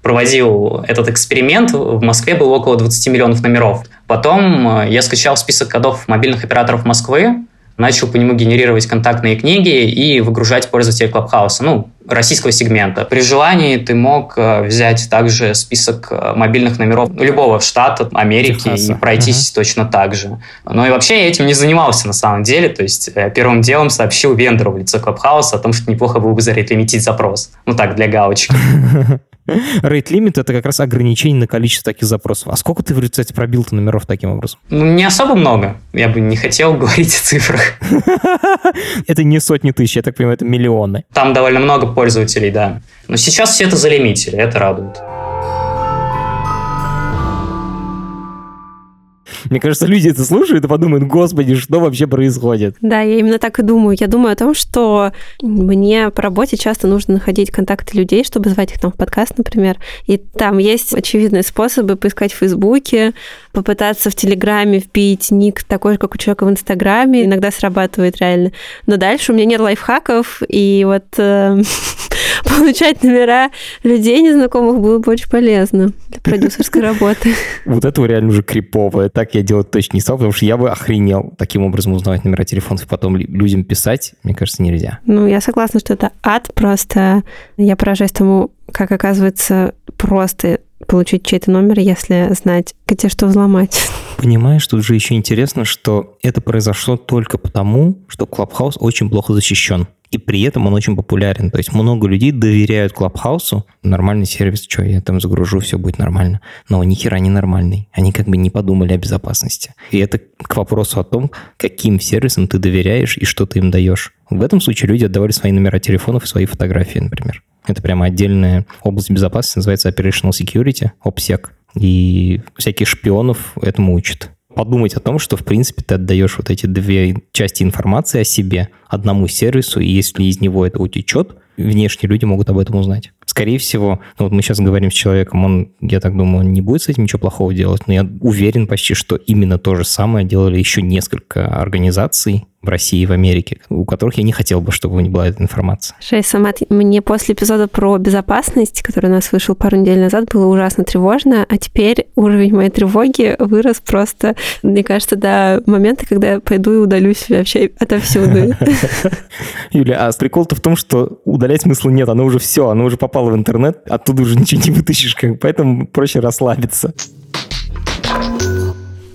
проводил этот эксперимент, в Москве было около 20 миллионов номеров. Потом э, я скачал список кодов мобильных операторов Москвы, начал по нему генерировать контактные книги и выгружать пользователей Клабхауса, ну, российского сегмента. При желании ты мог э, взять также список э, мобильных номеров любого штата Америки Техаса. и пройтись uh-huh. точно так же. Но и вообще я этим не занимался на самом деле, то есть первым делом сообщил вендору в лицо Клабхауса о том, что неплохо было бы зарелимитить запрос. Ну так, для галочки. Rate limit — это как раз ограничение на количество таких запросов. А сколько ты, кстати, пробил-то номеров таким образом? Ну, не особо много. Я бы не хотел говорить о цифрах. Это не сотни тысяч, я так понимаю, это миллионы. Там довольно много пользователей, да. Но сейчас все это залимитили, это радует. Мне кажется, люди это слушают и подумают, господи, что вообще происходит? Да, я именно так и думаю. Я думаю о том, что мне по работе часто нужно находить контакты людей, чтобы звать их там в подкаст, например. И там есть очевидные способы поискать в Фейсбуке, попытаться в Телеграме вбить ник такой же, как у человека в Инстаграме. Иногда срабатывает реально. Но дальше у меня нет лайфхаков, и вот э, получать номера людей незнакомых было бы очень полезно для продюсерской работы. Вот это реально уже крипово. Так я делать точно не стал, потому что я бы охренел таким образом узнавать номера телефонов и потом людям писать. Мне кажется, нельзя. Ну, я согласна, что это ад. Просто я поражаюсь тому, как оказывается просто получить чей-то номер, если знать, где что взломать. Понимаешь, тут же еще интересно, что это произошло только потому, что Clubhouse очень плохо защищен. И при этом он очень популярен. То есть много людей доверяют Клабхаусу. Нормальный сервис, что я там загружу, все будет нормально. Но ни хера не нормальный. Они как бы не подумали о безопасности. И это к вопросу о том, каким сервисам ты доверяешь и что ты им даешь. В этом случае люди отдавали свои номера телефонов и свои фотографии, например. Это прямо отдельная область безопасности, называется Operational Security, OPSEC. И всяких шпионов этому учат подумать о том, что, в принципе, ты отдаешь вот эти две части информации о себе одному сервису, и если из него это утечет, внешние люди могут об этом узнать. Скорее всего, ну вот мы сейчас говорим с человеком, он, я так думаю, не будет с этим ничего плохого делать, но я уверен почти, что именно то же самое делали еще несколько организаций, в России и в Америке, у которых я не хотел бы, чтобы у них была эта информация. Шей Самат, мне после эпизода про безопасность, который у нас вышел пару недель назад, было ужасно тревожно, а теперь уровень моей тревоги вырос просто, мне кажется, до момента, когда я пойду и удалюсь вообще отовсюду. Юля, а прикол-то в том, что удалять смысла нет, оно уже все, оно уже попало в интернет, оттуда уже ничего не вытащишь, поэтому проще расслабиться.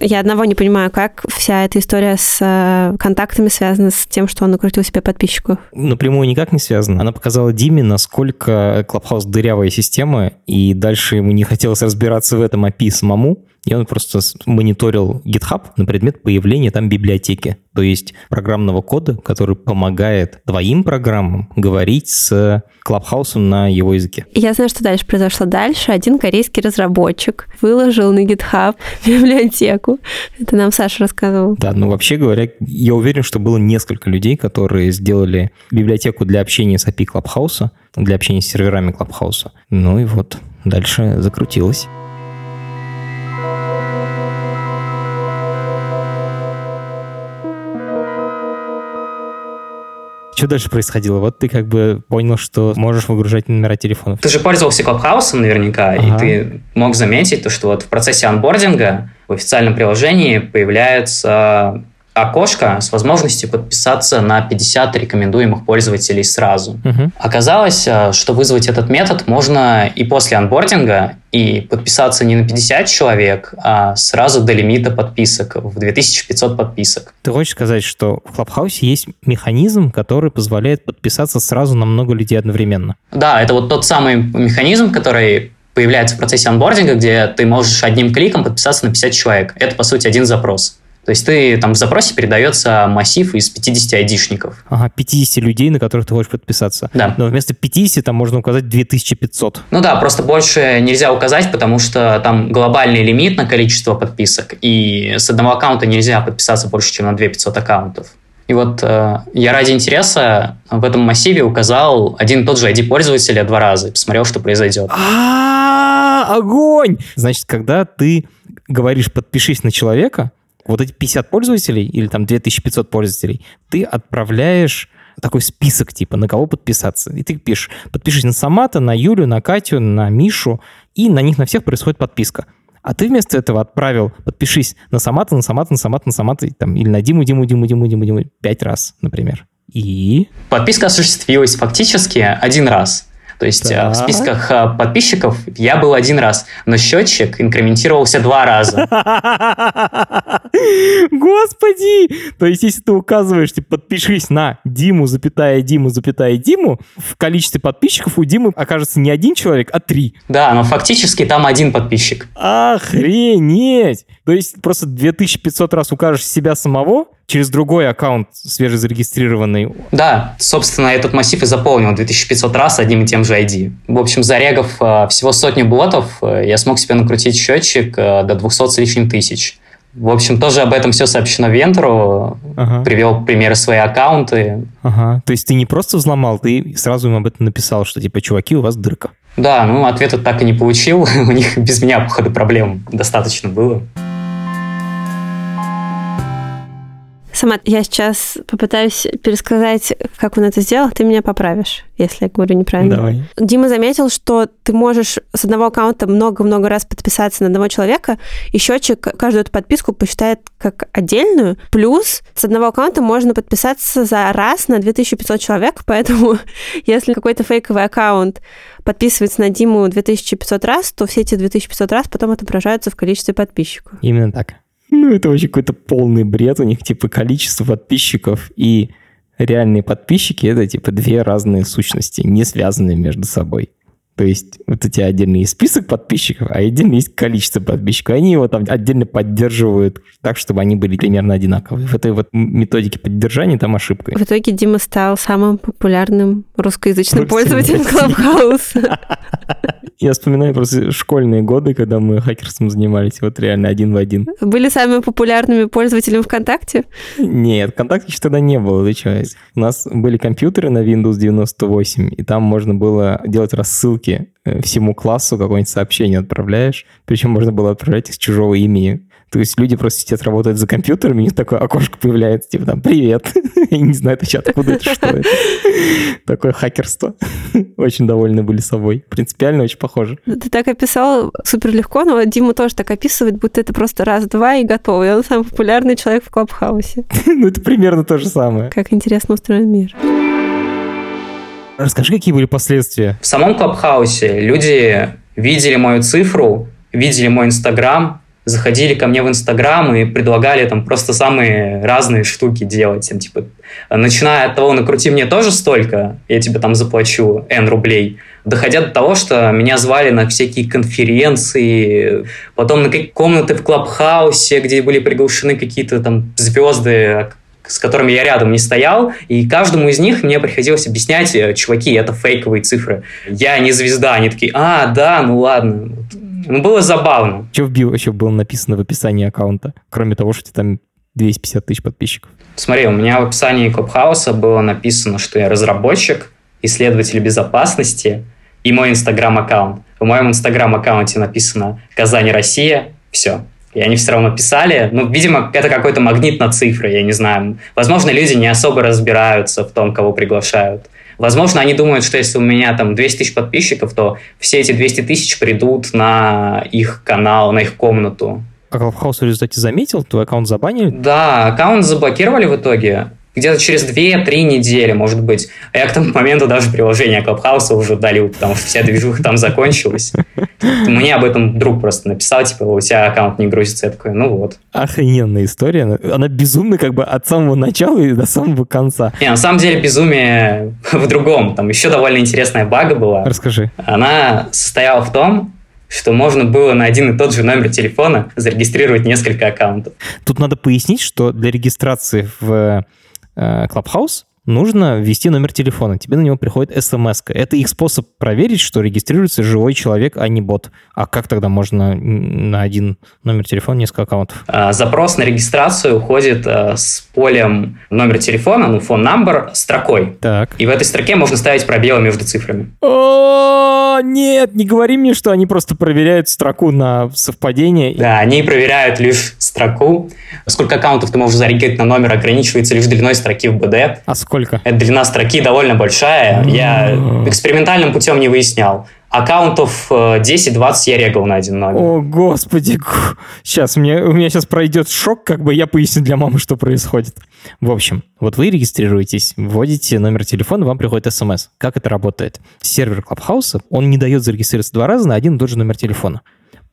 Я одного не понимаю, как вся эта история с э, контактами связана с тем, что он накрутил себе подписчиков. Напрямую никак не связано. Она показала Диме, насколько Clubhouse дырявая система, и дальше ему не хотелось разбираться в этом API самому. И он просто мониторил GitHub на предмет появления там библиотеки, то есть программного кода, который помогает твоим программам говорить с Clubhouse на его языке. Я знаю, что дальше произошло. Дальше один корейский разработчик выложил на GitHub библиотеку. Это нам Саша рассказывал. Да, ну вообще говоря, я уверен, что было несколько людей, которые сделали библиотеку для общения с API Clubhouse, для общения с серверами Clubhouse. Ну и вот, дальше закрутилось. Что дальше происходило? Вот ты как бы понял, что можешь выгружать номера телефонов. Ты же пользовался Клабхаусом наверняка, ага. и ты мог заметить то, что вот в процессе анбординга в официальном приложении появляется окошко с возможностью подписаться на 50 рекомендуемых пользователей сразу. Угу. Оказалось, э, что вызвать этот метод можно и после анбординга, и подписаться не на 50 человек, а сразу до лимита подписок, в 2500 подписок. Ты хочешь сказать, что в Клабхаусе есть механизм, который позволяет подписаться сразу на много людей одновременно? Да, это вот тот самый механизм, который появляется в процессе анбординга, где ты можешь одним кликом подписаться на 50 человек. Это, по сути, один запрос. То есть ты там в запросе передается массив из 50 айдишников. Ага, 50 людей, на которых ты хочешь подписаться. Да. Но вместо 50 там можно указать 2500. Ну да, просто больше нельзя указать, потому что там глобальный лимит на количество подписок, и с одного аккаунта нельзя подписаться больше, чем на 2500 аккаунтов. И вот э, я ради интереса в этом массиве указал один и тот же ID пользователя два раза и посмотрел, что произойдет. А, огонь! Значит, когда ты говоришь «подпишись на человека», вот эти 50 пользователей или там 2500 пользователей, ты отправляешь такой список, типа, на кого подписаться. И ты пишешь, подпишись на Самата, на Юлю, на Катю, на Мишу, и на них на всех происходит подписка. А ты вместо этого отправил, подпишись на Самата, на Самата, на Самата, на Самата, там, или на Диму, Диму, Диму, Диму, Диму, Диму, пять раз, например. И? Подписка осуществилась фактически один раз. То есть так. в списках подписчиков я был один раз, но счетчик инкрементировался два раза. Господи! То есть если ты указываешь, типа, подпишись на Диму, запятая Диму, запятая Диму, в количестве подписчиков у Димы окажется не один человек, а три. Да, но фактически там один подписчик. Охренеть! То есть просто 2500 раз укажешь себя самого, через другой аккаунт свежезарегистрированный. Да, собственно, этот массив и заполнил 2500 раз одним и тем же ID. В общем, зарегав э, всего сотню ботов, э, я смог себе накрутить счетчик э, до 200 с лишним тысяч. В общем, тоже об этом все сообщено Вентру. Ага. Привел примеры свои аккаунты. Ага. То есть ты не просто взломал, ты сразу им об этом написал, что типа, чуваки, у вас дырка. Да, ну ответа так и не получил. у них без меня, походу, проблем достаточно было. Сама я сейчас попытаюсь пересказать, как он это сделал, ты меня поправишь, если я говорю неправильно. Давай. Дима заметил, что ты можешь с одного аккаунта много-много раз подписаться на одного человека, и счетчик каждую эту подписку посчитает как отдельную. Плюс с одного аккаунта можно подписаться за раз на 2500 человек, поэтому если какой-то фейковый аккаунт подписывается на Диму 2500 раз, то все эти 2500 раз потом отображаются в количестве подписчиков. Именно так. Ну, это вообще какой-то полный бред. У них, типа, количество подписчиков и реальные подписчики — это, типа, две разные сущности, не связанные между собой. То есть вот у тебя отдельный есть список подписчиков, а отдельно есть количество подписчиков. Они его там отдельно поддерживают так, чтобы они были примерно одинаковые. В этой вот методике поддержания там ошибка. В итоге Дима стал самым популярным русскоязычным пользователем Клабхауса. Я вспоминаю просто школьные годы, когда мы хакерством занимались, вот реально один в один. Были самыми популярными пользователями ВКонтакте? Нет, ВКонтакте еще тогда не было, ты что? У нас были компьютеры на Windows 98, и там можно было делать рассылки э, всему классу, какое-нибудь сообщение отправляешь, причем можно было отправлять с чужого имени. То есть люди просто сидят, работают за компьютерами, у них такое окошко появляется, типа там «Привет». Я не знаю, это чат, откуда это, что это. Такое хакерство. Очень довольны были собой. Принципиально очень похоже. Ты так описал супер легко, но Дима тоже так описывает, будто это просто раз-два и готово. И он самый популярный человек в Клабхаусе. Ну, это примерно то же самое. Как интересно устроен мир. Расскажи, какие были последствия? В самом Клабхаусе люди видели мою цифру, видели мой Инстаграм, заходили ко мне в Инстаграм и предлагали там просто самые разные штуки делать. Там, типа, начиная от того, накрути мне тоже столько, я тебе там заплачу N рублей, доходя до того, что меня звали на всякие конференции, потом на какие комнаты в Клабхаусе, где были приглашены какие-то там звезды, с которыми я рядом не стоял, и каждому из них мне приходилось объяснять, э, чуваки, это фейковые цифры. Я не звезда. Они такие, а, да, ну ладно. Ну, было забавно. Что в био еще было написано в описании аккаунта, кроме того, что там 250 тысяч подписчиков? Смотри, у меня в описании Клабхауса было написано, что я разработчик, исследователь безопасности и мой инстаграм-аккаунт. В моем инстаграм-аккаунте написано «Казань, Россия». Все. И они все равно писали. Ну, видимо, это какой-то магнит на цифры, я не знаю. Возможно, люди не особо разбираются в том, кого приглашают. Возможно, они думают, что если у меня там 200 тысяч подписчиков, то все эти 200 тысяч придут на их канал, на их комнату. А Clubhouse в результате заметил? Твой аккаунт забанили? Да, аккаунт заблокировали в итоге где-то через 2-3 недели, может быть. А я к тому моменту даже приложение Clubhouse уже удалил, потому что вся движуха там закончилась. Мне об этом друг просто написал, типа, у тебя аккаунт не грузится. Я такой, ну вот. Охрененная история. Она безумная как бы от самого начала и до самого конца. Не, на самом деле безумие в другом. Там еще довольно интересная бага была. Расскажи. Она состояла в том, что можно было на один и тот же номер телефона зарегистрировать несколько аккаунтов. Тут надо пояснить, что для регистрации в Eh, Clubhouse, нужно ввести номер телефона. Тебе на него приходит смс -ка. Это их способ проверить, что регистрируется живой человек, а не бот. А как тогда можно на один номер телефона несколько аккаунтов? А, запрос на регистрацию уходит э, с полем номер телефона, ну, phone number, строкой. Так. И в этой строке можно ставить пробелы между цифрами. О, нет, не говори мне, что они просто проверяют строку на совпадение. Да, они проверяют лишь строку. Сколько аккаунтов ты можешь зарегистрировать на номер ограничивается лишь длиной строки в БД. А сколько? Эта длина строки довольно большая. Я экспериментальным путем не выяснял. Аккаунтов 10-20 я регал на один номер. О, господи. Сейчас, мне, у меня сейчас пройдет шок, как бы я поясню для мамы, что происходит. В общем, вот вы регистрируетесь, вводите номер телефона, вам приходит смс. Как это работает? Сервер Clubhouse, он не дает зарегистрироваться два раза на один и тот же номер телефона.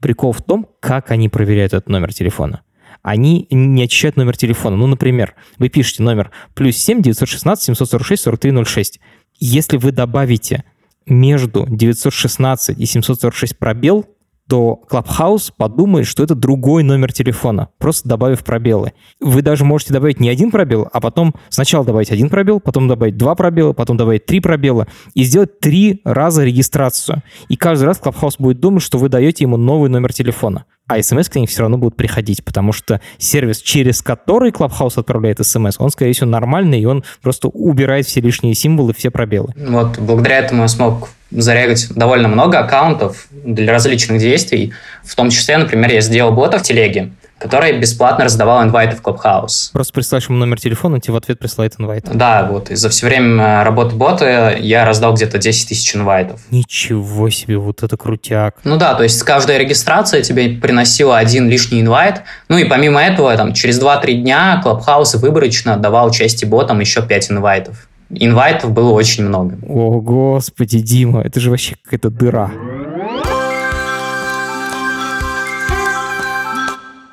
Прикол в том, как они проверяют этот номер телефона они не очищают номер телефона. Ну, например, вы пишете номер плюс 7 916 746 4306. Если вы добавите между 916 и 746 пробел, то Clubhouse подумает, что это другой номер телефона, просто добавив пробелы. Вы даже можете добавить не один пробел, а потом сначала добавить один пробел, потом добавить два пробела, потом добавить три пробела и сделать три раза регистрацию. И каждый раз Clubhouse будет думать, что вы даете ему новый номер телефона а смс к ним все равно будут приходить, потому что сервис, через который Clubhouse отправляет смс, он, скорее всего, нормальный, и он просто убирает все лишние символы, все пробелы. Вот, благодаря этому я смог зарегать довольно много аккаунтов для различных действий. В том числе, например, я сделал бота в телеге, который бесплатно раздавал инвайты в Clubhouse. Просто присылаешь ему номер телефона, тебе в ответ присылает инвайт. Да, вот. И за все время работы бота я раздал где-то 10 тысяч инвайтов. Ничего себе, вот это крутяк. Ну да, то есть каждая регистрация тебе приносила один лишний инвайт. Ну и помимо этого, там, через 2-3 дня Clubhouse выборочно отдавал части ботам еще 5 инвайтов. Инвайтов было очень много. О, господи, Дима, это же вообще какая-то дыра.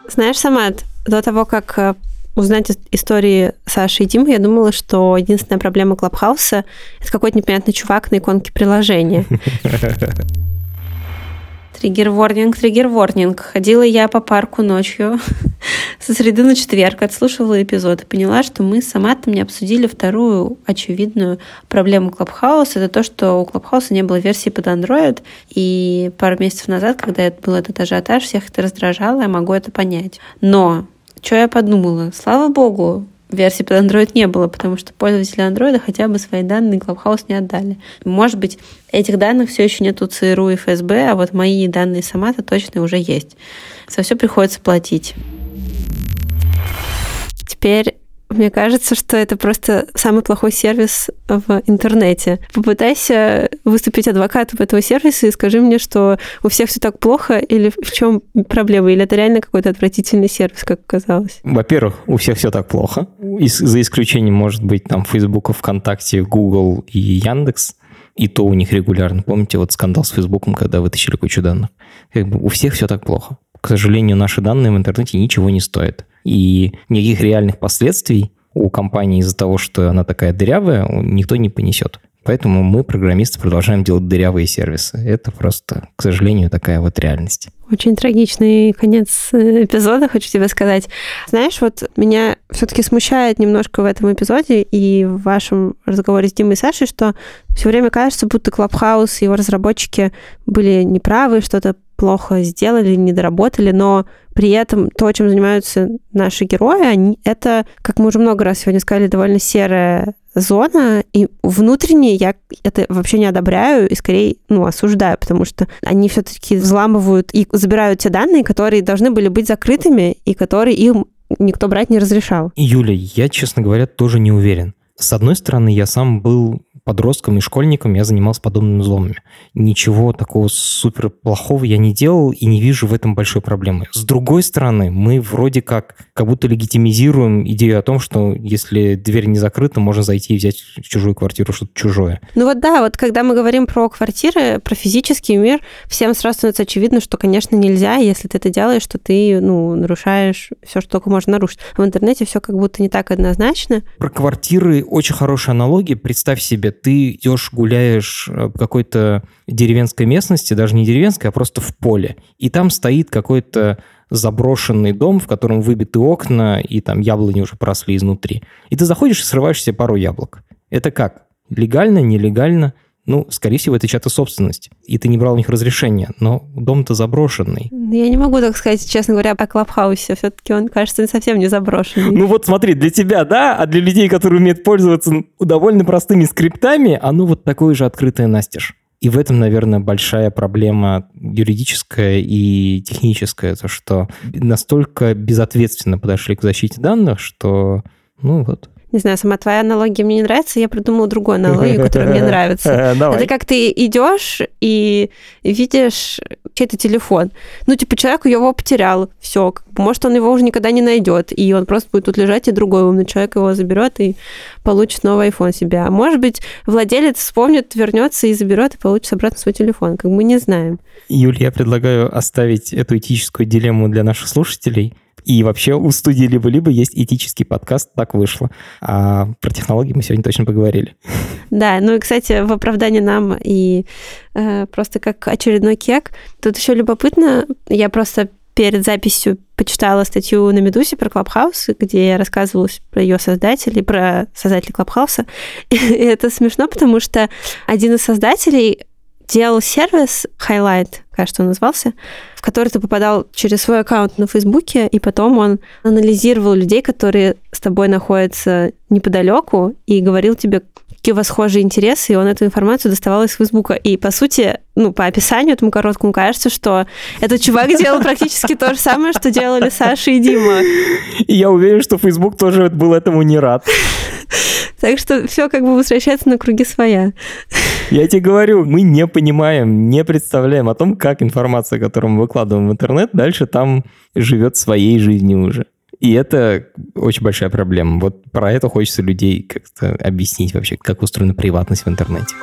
Знаешь, Самат, до того, как э, узнать истории Саши и Димы, я думала, что единственная проблема Клабхауса — это какой-то непонятный чувак на иконке приложения. Триггер-ворнинг, триггер-ворнинг. Ходила я по парку ночью со среды на четверг, отслушивала эпизод и поняла, что мы с Саматом не обсудили вторую очевидную проблему Clubhouse. Это то, что у Clubhouse не было версии под Android. И пару месяцев назад, когда был этот ажиотаж, всех это раздражало, я могу это понять. Но что я подумала? Слава богу, версии под Android не было, потому что пользователи Android хотя бы свои данные Clubhouse не отдали. Может быть, этих данных все еще нету ЦРУ и ФСБ, а вот мои данные сама-то точно уже есть. За все приходится платить. Теперь мне кажется, что это просто самый плохой сервис в интернете. Попытайся выступить адвокатом этого сервиса и скажи мне, что у всех все так плохо, или в чем проблема, или это реально какой-то отвратительный сервис, как оказалось. Во-первых, у всех все так плохо. За исключением, может быть, там Facebook, ВКонтакте, Google и Яндекс. И то у них регулярно. Помните вот скандал с Фейсбуком, когда вытащили кучу данных? Как бы у всех все так плохо. К сожалению, наши данные в интернете ничего не стоят. И никаких реальных последствий у компании из-за того, что она такая дырявая, никто не понесет. Поэтому мы, программисты, продолжаем делать дырявые сервисы. Это просто, к сожалению, такая вот реальность. Очень трагичный конец э, эпизода, хочу тебе сказать. Знаешь, вот меня все-таки смущает немножко в этом эпизоде и в вашем разговоре с Димой и Сашей, что все время кажется, будто Clubhouse и его разработчики были неправы, что-то плохо сделали, не доработали, но при этом то, чем занимаются наши герои, они, это, как мы уже много раз сегодня сказали, довольно серая зона, и внутренне я это вообще не одобряю и скорее ну, осуждаю, потому что они все-таки взламывают и забирают те данные, которые должны были быть закрытыми и которые им никто брать не разрешал. Юля, я, честно говоря, тоже не уверен. С одной стороны, я сам был подростком и школьником я занимался подобными взломами. Ничего такого супер плохого я не делал и не вижу в этом большой проблемы. С другой стороны, мы вроде как как будто легитимизируем идею о том, что если дверь не закрыта, можно зайти и взять в чужую квартиру что-то чужое. Ну вот да, вот когда мы говорим про квартиры, про физический мир, всем сразу становится очевидно, что, конечно, нельзя, если ты это делаешь, что ты, ну, нарушаешь все, что только можно нарушить. А в интернете все как будто не так однозначно. Про квартиры очень хорошая аналогия. Представь себе, ты идешь, гуляешь в какой-то деревенской местности, даже не деревенской, а просто в поле, и там стоит какой-то заброшенный дом, в котором выбиты окна, и там яблони уже просли изнутри. И ты заходишь и срываешь себе пару яблок. Это как? Легально, нелегально? Ну, скорее всего, это чья-то собственность. И ты не брал у них разрешения, но дом-то заброшенный. Я не могу так сказать, честно говоря, о Клабхаусе. Все-таки он, кажется, совсем не заброшенный. Ну вот смотри, для тебя, да, а для людей, которые умеют пользоваться довольно простыми скриптами, оно вот такое же открытое настежь. И в этом, наверное, большая проблема юридическая и техническая, то что настолько безответственно подошли к защите данных, что, ну вот, не знаю, сама твоя аналогия мне не нравится, я придумала другую аналогию, которая мне нравится. Это как ты идешь и видишь чей-то телефон. Ну, типа, человек его потерял, все. Может, он его уже никогда не найдет, и он просто будет тут лежать, и другой умный человек его заберет и получит новый iPhone себе. А может быть, владелец вспомнит, вернется и заберет, и получит обратно свой телефон. Как мы не знаем. Юль, я предлагаю оставить эту этическую дилемму для наших слушателей – и вообще у студии либо-либо есть этический подкаст, так вышло. А про технологии мы сегодня точно поговорили. Да, ну и, кстати, в оправдании нам и э, просто как очередной кек. Тут еще любопытно, я просто перед записью почитала статью на Медузе про Clubhouse, где рассказывалось про ее создателей, про создателей Клабхауса. И это смешно, потому что один из создателей делал сервис Highlight, кажется, он назывался, в который ты попадал через свой аккаунт на Фейсбуке, и потом он анализировал людей, которые с тобой находятся неподалеку, и говорил тебе, какие у вас схожие интересы, и он эту информацию доставал из Фейсбука. И, по сути, ну, по описанию этому короткому кажется, что этот чувак делал практически то же самое, что делали Саша и Дима. И я уверен, что Фейсбук тоже был этому не рад. Так что все как бы возвращается на круги своя. Я тебе говорю, мы не понимаем, не представляем о том, как информация, которую мы выкладываем в интернет, дальше там живет своей жизнью уже. И это очень большая проблема. Вот про это хочется людей как-то объяснить вообще, как устроена приватность в интернете.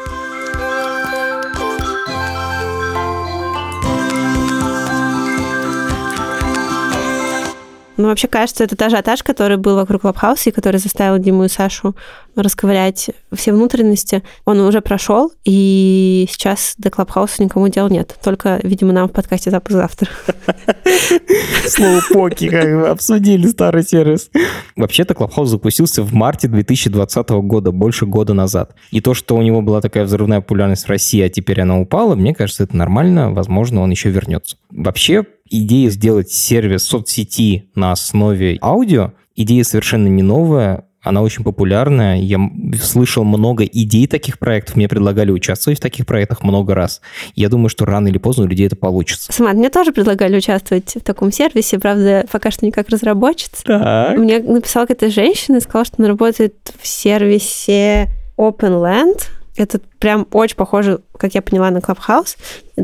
Ну, вообще, кажется, это ажиотаж, который был вокруг Клабхауса и который заставил Диму и Сашу расковырять все внутренности. Он уже прошел, и сейчас до Клабхауса никому дел нет. Только, видимо, нам в подкасте завтра. Слово поки, как бы обсудили старый сервис. Вообще-то Клабхаус запустился в марте 2020 года, больше года назад. И то, что у него была такая взрывная популярность в России, а теперь она упала, мне кажется, это нормально. Возможно, он еще вернется. Вообще, идея сделать сервис соцсети на основе аудио, идея совершенно не новая, она очень популярная. Я слышал много идей таких проектов. Мне предлагали участвовать в таких проектах много раз. Я думаю, что рано или поздно у людей это получится. Самат, мне тоже предлагали участвовать в таком сервисе, правда, пока что не как разработчица. Так. Мне написала какая-то женщина и сказала, что она работает в сервисе OpenLand. Это прям очень похоже, как я поняла, на Clubhouse.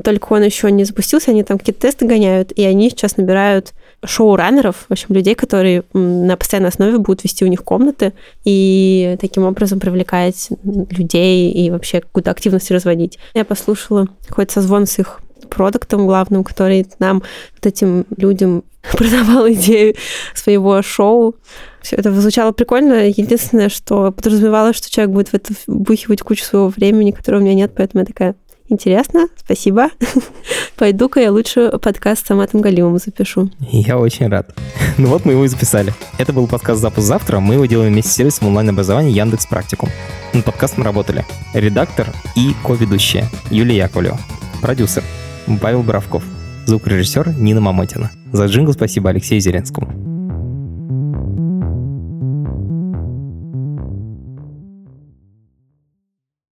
Только он еще не запустился, они там какие-то тесты гоняют, и они сейчас набирают шоураннеров, в общем, людей, которые на постоянной основе будут вести у них комнаты и таким образом привлекать людей и вообще какую-то активность разводить. Я послушала какой-то созвон с их продуктом главным, который нам, вот этим людям продавал идею своего шоу. Все это звучало прикольно. Единственное, что подразумевало, что человек будет в это бухивать кучу своего времени, которого у меня нет, поэтому я такая, интересно, спасибо. Пойду-ка я лучше подкаст с Саматом Галимом запишу. Я очень рад. Ну вот мы его и записали. Это был подкаст «Запуск завтра». Мы его делаем вместе с сервисом онлайн-образования Яндекс Практикум. Над подкастом работали редактор и ко-ведущая Юлия Яковлева, продюсер Павел Боровков, Звукорежиссер Нина Мамотина. За джингл спасибо Алексею Зеленскому.